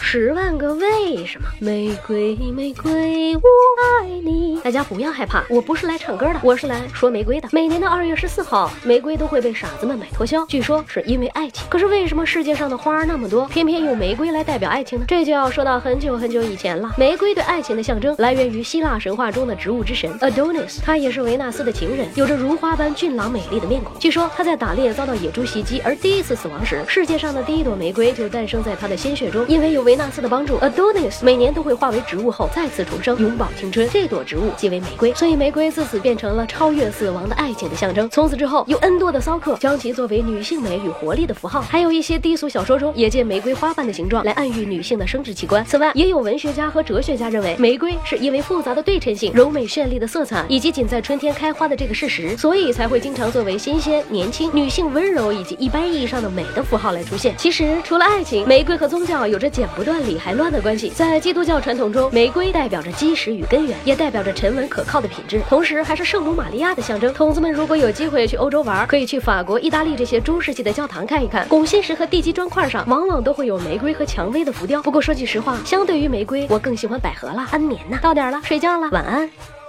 十万个为什么？玫瑰，玫瑰，我爱你。大家不要害怕，我不是来唱歌的，我是来说玫瑰的。每年的二月十四号，玫瑰都会被傻子们买脱销，据说是因为爱情。可是为什么世界上的花那么多，偏偏用玫瑰来代表爱情呢？这就要说到很久很久以前了。玫瑰对爱情的象征来源于希腊神话中的植物之神 Adonis，他也是维纳斯的情人，有着如花般俊朗美丽的面孔。据说他在打猎遭到野猪袭击而第一次死亡时，世界上的第一朵玫瑰就诞生在他的鲜血中，因因为有维纳斯的帮助，Adonis 每年都会化为植物后再次重生，永葆青春。这朵植物即为玫瑰，所以玫瑰自此变成了超越死亡的爱情的象征。从此之后，有 N 多的骚客将其作为女性美与活力的符号，还有一些低俗小说中也借玫瑰花瓣的形状来暗喻女性的生殖器官。此外，也有文学家和哲学家认为，玫瑰是因为复杂的对称性、柔美绚丽的色彩，以及仅在春天开花的这个事实，所以才会经常作为新鲜、年轻、女性温柔以及一般意义上的美的符号来出现。其实，除了爱情，玫瑰和宗教有着剪不断理还乱的关系。在基督教传统中，玫瑰代表着基石与根源，也代表着沉稳可靠的品质，同时还是圣母玛利亚的象征。筒子们如果有机会去欧洲玩，可以去法国、意大利这些中世纪的教堂看一看，拱心石和地基砖块上往往都会有玫瑰和蔷薇的浮雕。不过说句实话，相对于玫瑰，我更喜欢百合啦。安眠呐，到点了，睡觉了，晚安。